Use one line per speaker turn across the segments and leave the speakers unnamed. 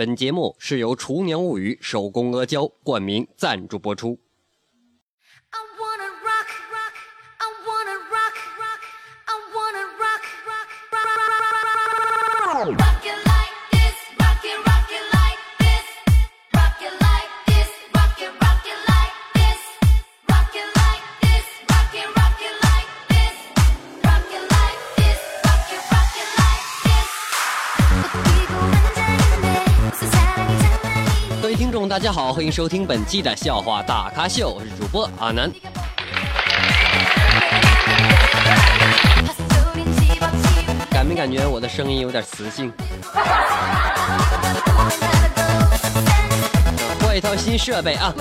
本节目是由厨娘物语手工阿胶冠名赞助播出。Oh. 大家好欢迎收听本期的笑话大咖秀我是主播阿南。感没感觉我的声音有点磁性？换一套新设备啊。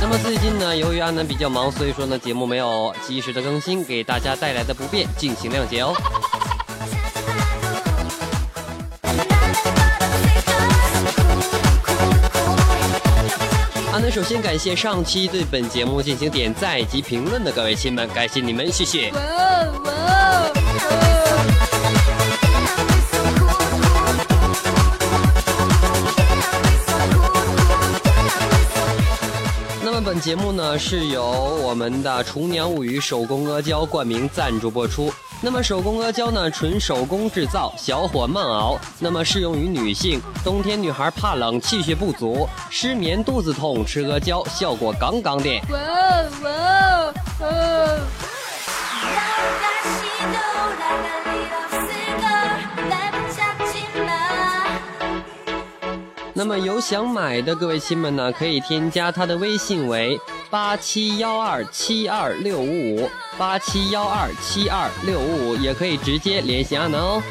那么最近呢由于阿南比较忙所以说呢节目没有及时的更新给大家带来的不便敬请谅解哦。首先感谢上期对本节目进行点赞及评论的各位亲们，感谢你们，谢谢。那么本节目呢是由我们的厨娘物语手工阿胶冠名赞助播出。那么手工阿胶呢，纯手工制造，小火慢熬，那么适用于女性。冬天女孩怕冷，气血不足，失眠、肚子痛，吃阿胶效果杠杠的。那么有想买的各位亲们呢，可以添加他的微信为八七幺二七二六五五八七幺二七二六五五，也可以直接联系阿能哦。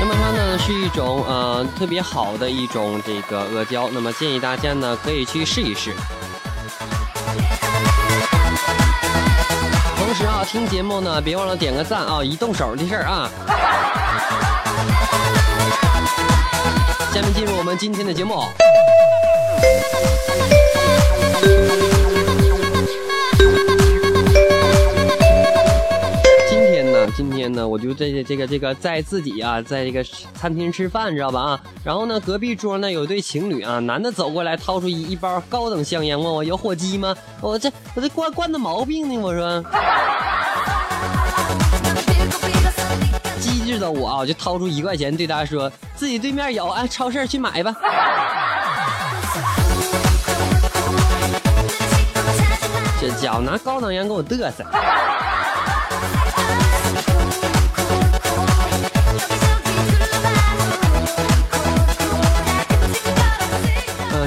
那么它呢是一种呃特别好的一种这个阿胶，那么建议大家呢可以去试一试。同时啊，听节目呢别忘了点个赞啊，一动手的事儿啊。下面进入我们今天的节目。今天呢，今天呢，我就在这这个这个在自己啊，在这个餐厅吃饭，知道吧啊？然后呢，隔壁桌呢有一对情侣啊，男的走过来掏出一一包高等香烟，问我有火鸡吗？我这我这惯惯的毛病呢，我说。机智的我啊，就掏出一块钱对他说：“自己对面有，哎，超市去买吧。”这家伙拿高档烟给我嘚瑟。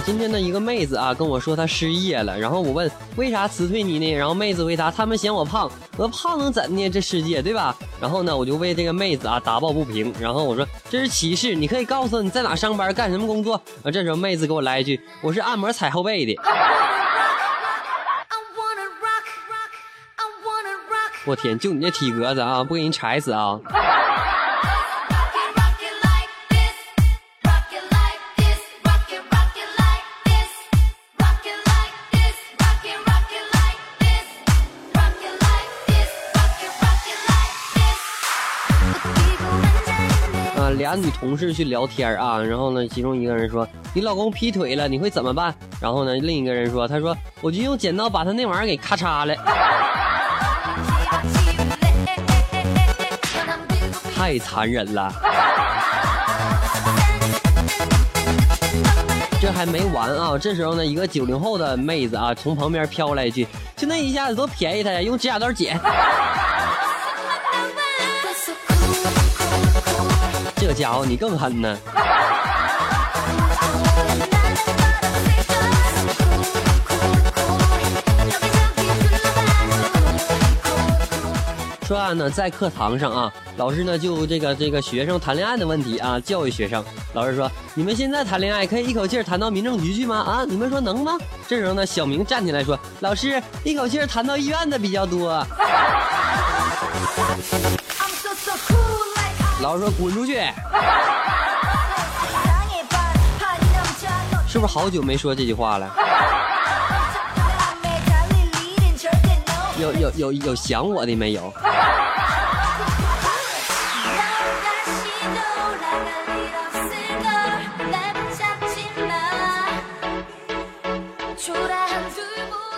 今天的一个妹子啊跟我说她失业了，然后我问为啥辞退你呢？然后妹子回答他们嫌我胖，我说胖能怎的？这世界对吧？然后呢，我就为这个妹子啊打抱不平，然后我说这是歧视，你可以告诉你在哪上班干什么工作。啊，这时候妹子给我来一句，我是按摩踩后背的。我天，就你这体格子啊，不给人踩死啊！俩女同事去聊天啊，然后呢，其中一个人说：“你老公劈腿了，你会怎么办？”然后呢，另一个人说：“他说我就用剪刀把他那玩意儿给咔嚓了。”太残忍了。这还没完啊！这时候呢，一个九零后的妹子啊，从旁边飘来一句：“就那一下子多便宜他呀，用指甲刀剪。”这家伙你更狠呢。说啊呢，在课堂上啊，老师呢就这个这个学生谈恋爱的问题啊，教育学生。老师说：“你们现在谈恋爱可以一口气谈到民政局去吗？啊，你们说能吗？”这时候呢，小明站起来说：“老师，一口气谈到医院的比较多。”老师说滚出去。是不是好久没说这句话了？有有有有想我的没有？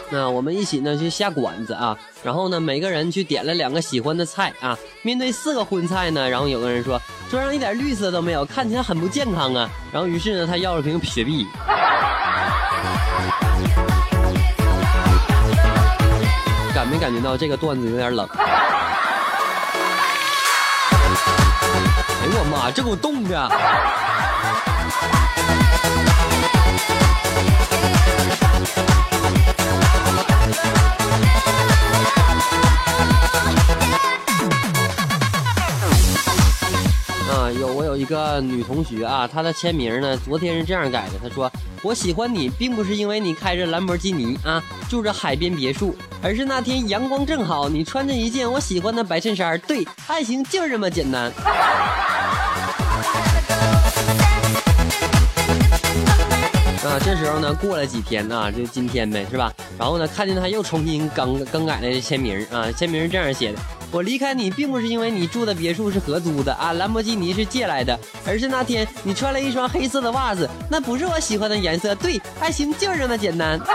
那我们一起呢去下馆子啊，然后呢每个人去点了两个喜欢的菜啊。面对四个荤菜呢，然后有个人说桌上一点绿色都没有，看起来很不健康啊。然后于是呢他要了瓶雪碧。感没感觉到这个段子有点冷？哎呦我妈，这给我冻的！女同学啊，她的签名呢，昨天是这样改的，她说：“我喜欢你，并不是因为你开着兰博基尼啊，住着海边别墅，而是那天阳光正好，你穿着一件我喜欢的白衬衫。对，爱情就是这么简单。” 啊，这时候呢，过了几天啊，就今天呗，是吧？然后呢，看见他又重新更更改了签名啊，签名是这样写的：我离开你，并不是因为你住的别墅是合租的啊，兰博基尼是借来的，而是那天你穿了一双黑色的袜子，那不是我喜欢的颜色。对，爱情就是这么简单。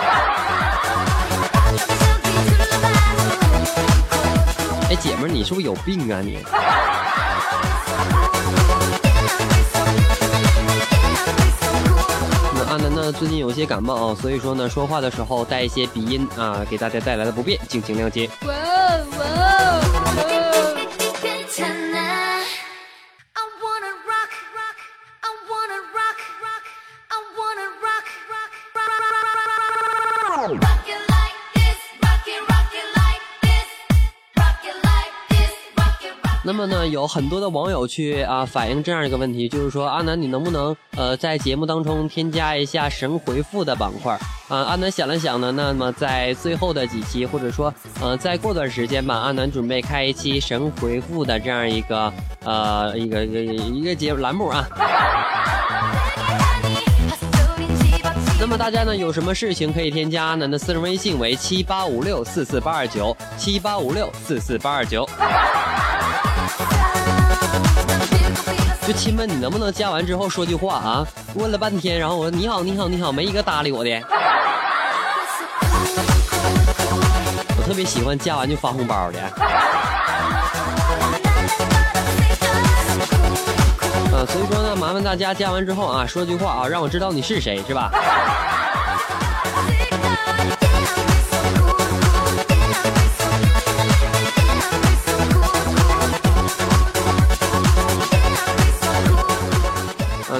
哎，姐们儿，你是不是有病啊你？那阿南呢，最近有些感冒啊，所以说呢，说话的时候带一些鼻音啊，给大家带来的不便，敬请谅解。
괜
那么呢有很多的网友去啊反映这样一个问题就是说阿南你能不能呃在节目当中添加一下神回复的板块啊阿南想了想呢那么在最后的几期或者说嗯再过段时间吧阿南准备开一期神回复的这样一个呃一个一个一个节目栏目啊。那么大家呢有什么事情可以添加阿南的私人微信为七八五六四四八二九七八五六四四八二九。就亲们，你能不能加完之后说句话啊？问了半天，然后我说你好，你好，你好，没一个搭理我的。我特别喜欢加完就发红包的。啊，所以说呢，麻烦大家加完之后啊，说句话啊，让我知道你是谁，是吧？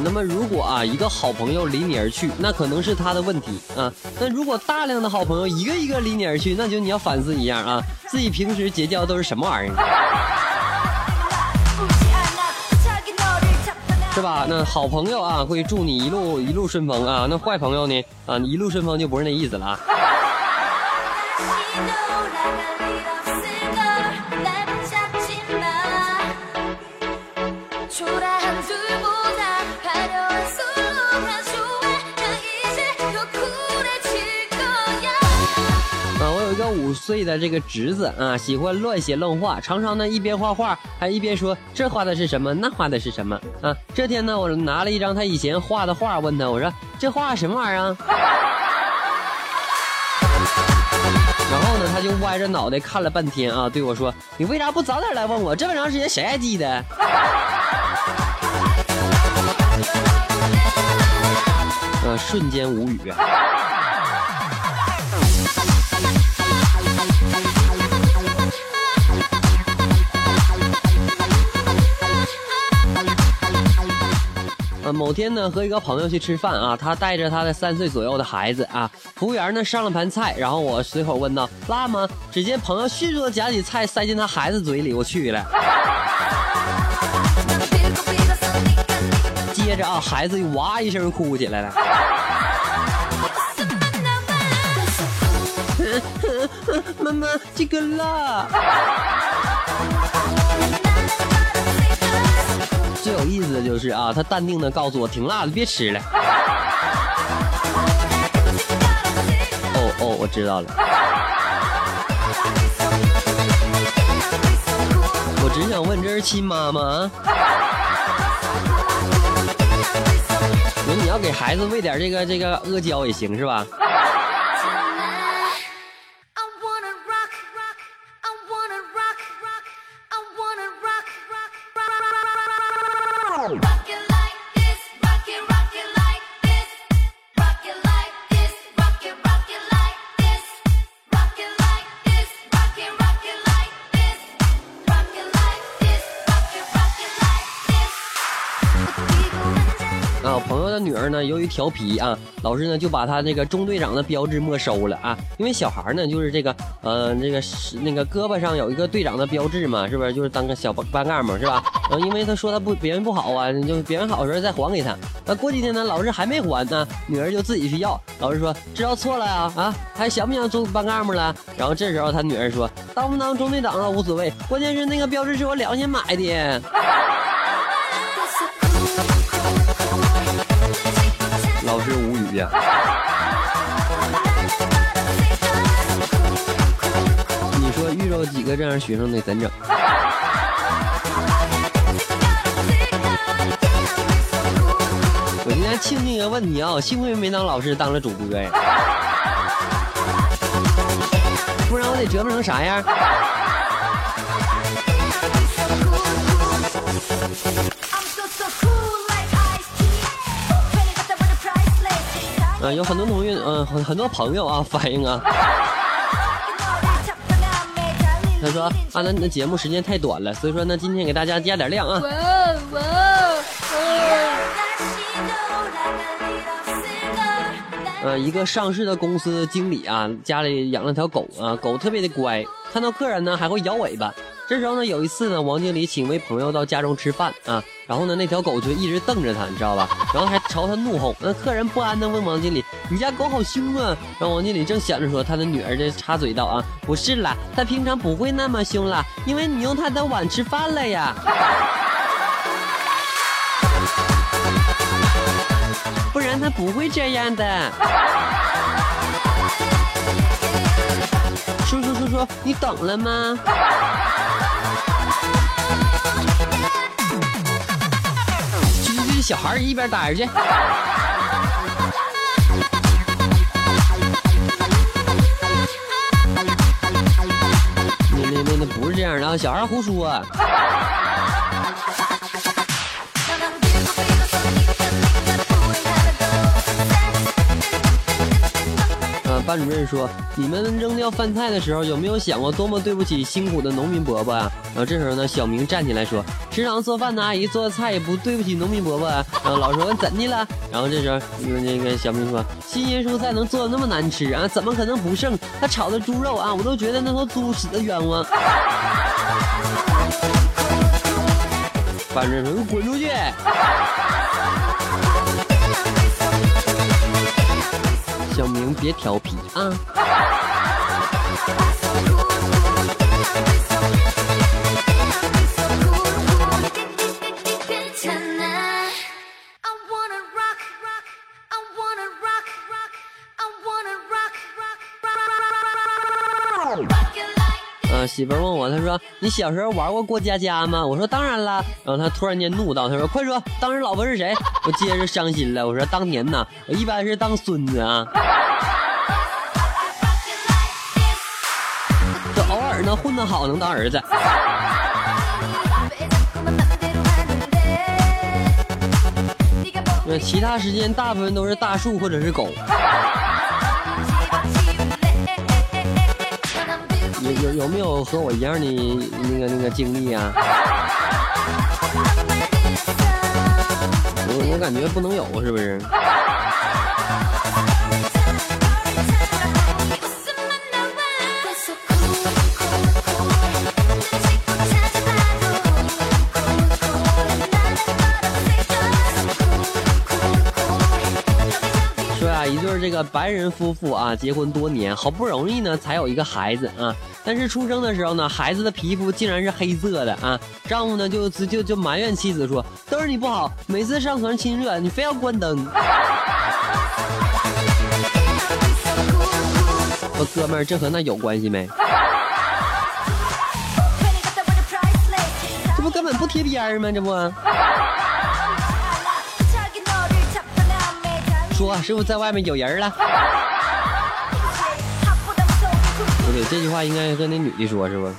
那么如果啊一个好朋友离你而去那可能是他的问题啊那如果大量的好朋友一个一个离你而去那就你要反思一下啊自己平时结交都是什么玩意儿是吧？那好朋友啊会祝你一路一路顺风啊那坏朋友呢啊你一路顺风就不是那意思了啊。五岁的这个侄子啊，喜欢乱写乱画，常常呢一边画画还一边说这画的是什么，那画的是什么啊。这天呢，我拿了一张他以前画的画，问他，我说这画什么玩意儿？然后呢，他就歪着脑袋看了半天啊，对我说：“你为啥不早点来问我？这么长时间谁还记得？”呃，瞬间无语啊。某天呢和一个朋友去吃饭啊他带着他的三岁左右的孩子啊服务员呢上了盘菜然后我随口问道辣吗只见朋友迅速的夹起菜塞进他孩子嘴里我去了接着啊孩子哇一声哭起来了。妈妈这个辣最有意思的就是啊，他淡定的告诉我，挺辣的，别吃了。哦哦，我知道了。我只想问，这是亲妈吗？你说你要给孩子喂点这个这个阿胶也行，是吧？调皮啊，老师呢就把他这个中队长的标志没收了啊。因为小孩呢，就是这个呃，这个是那个胳膊上有一个队长的标志嘛，是不是？就是当个小班班干嘛，是吧？然后因为他说他不表现不好啊，就表现好的时候再还给他。那过几天呢，老师还没还呢，女儿就自己去要。老师说知道错了呀，啊，还想不想做班干部了？然后这时候他女儿说，当不当中队长啊无所谓，关键是那个标志是我良心买的。你说遇着几个这样学生得怎整？我今天庆幸一个问题啊，幸亏没当老师，当了主播呀，不然我得折磨成啥样？啊、有很多同学，嗯、很很多朋友啊反映啊，他说啊，那那节目时间太短了，所以说呢，今天给大家加点量啊。呃，一个上市的公司经理啊，家里养了条狗啊，狗特别的乖，看到客人呢还会摇尾巴。这时候呢，有一次呢，王经理请一位朋友到家中吃饭啊，然后呢，那条狗就一直瞪着他，你知道吧？然后还朝他怒吼。那客人不安的问王经理：“你家狗好凶啊？”然后王经理正想着说，他的女儿这插嘴道：“啊，不是啦，它平常不会那么凶啦，因为你用它的碗吃饭了呀。”不然它不会这样的。叔叔叔叔，你懂了吗？小孩一边待着去。那那那那不是这样的啊，小孩胡说、班主任说：“你们扔掉饭菜的时候，有没有想过多么对不起辛苦的农民伯伯啊？”然后这时候呢，小明站起来说：“食堂做饭的阿姨做的菜也不对不起农民伯伯啊。”然后老师问：“怎的了？”然后这时候那个小明说：“新鲜蔬菜能做的那么难吃啊？怎么可能不剩？他炒的猪肉啊，我都觉得那头猪死的冤枉。”班主任说：“滚出去！”别调皮啊！呃，媳妇儿问我，她说你小时候玩过过家家吗？我说当然啦。然后她突然间怒道，她说快说，当时老婆是谁？我接着伤心了，我说当年呐，我一般是当孙子啊。混得好能当儿子。那其他时间大部分都是大树或者是狗。有有有没有和我一样的那个那个经历啊？我我感觉不能有，是不是？一对这个白人夫妇啊，结婚多年，好不容易呢才有一个孩子啊，但是出生的时候呢，孩子的皮肤竟然是黑色的啊，丈夫呢就就就埋怨妻子说，都是你不好，每次上床亲热，你非要关灯。我哥们儿，这和那有关系没？这不根本不贴边儿吗？这不说是不是在外面有人了？不对，这句话应该跟那女的说，是不？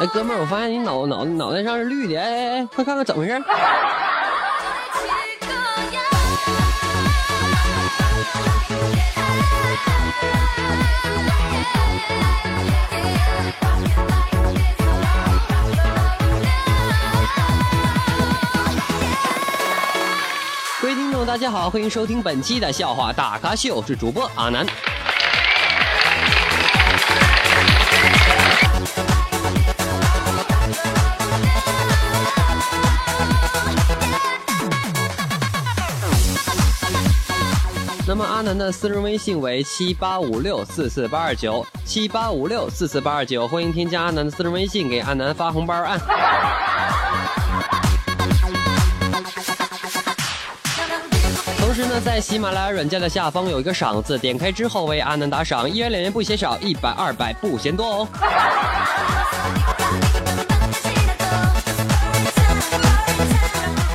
哎，哥们儿，我发现你脑脑脑袋上是绿的，哎哎哎，快看看怎么回事？大家好，欢迎收听本期的笑话大咖秀，是主播阿南。那么阿南的私人微信为七八五六四四八二九七八五六四四八二九，欢迎添加阿南的私人微信，给阿南发红包啊！在喜马拉雅软件的下方有一个赏字，点开之后为阿南打赏，一元两元不嫌少，一百二百不嫌多哦。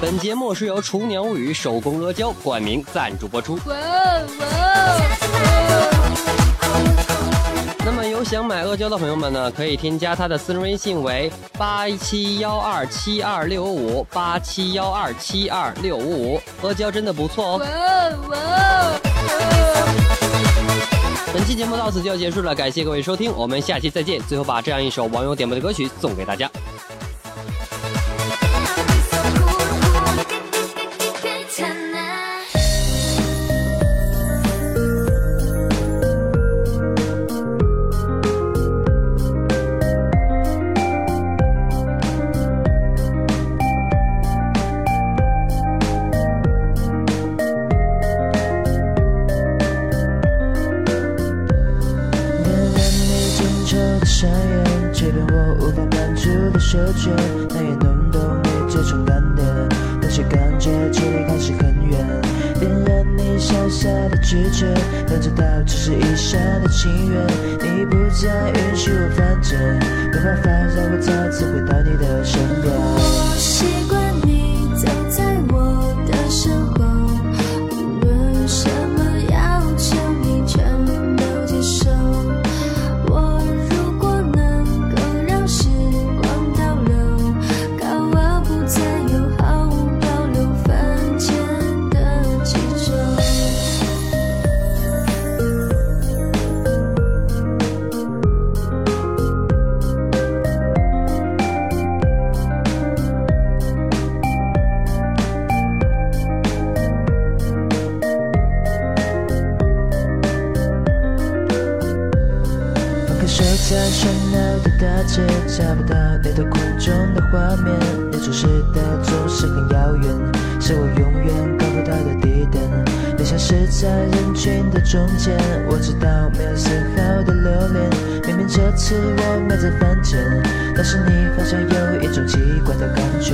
本节目是由厨娘物语手工阿胶冠名赞助播出。哇哇想买阿胶的朋友们呢，可以添加他的私人微信为八七幺二七二六五五八七幺二七二六五五，阿胶真的不错哦。本期节目到此就要结束了，感谢各位收听，我们下期再见。最后把这样一首网友点播的歌曲送给大家。
是一生的情缘，你不再允许我犯贱，没办法让我再次回到你的身边。是在人群的中间，我知道没有丝毫的留恋。明明这次我没在犯贱，但是你好像有一种奇怪的感觉。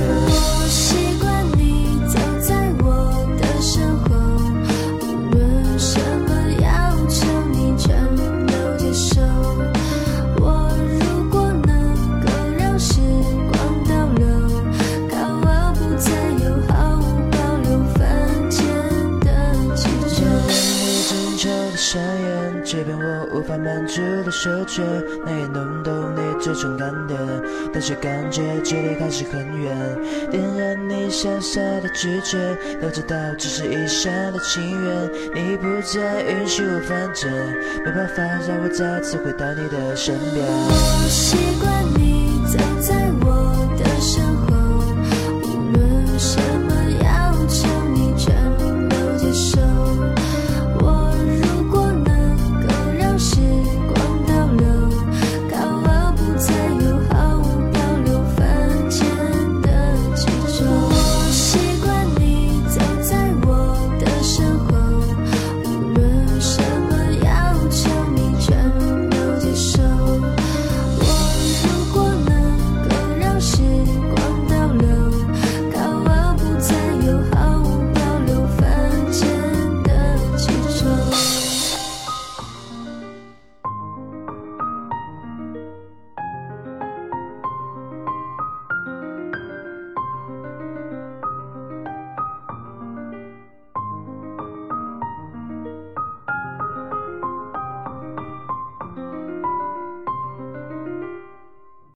却，那也能懂你这种感点，但是感觉距离还是很远。点燃你小小的直觉，都知道只是一厢的情缘，你不再允许我犯贱，没办法让我再次回到你的身边。
我习惯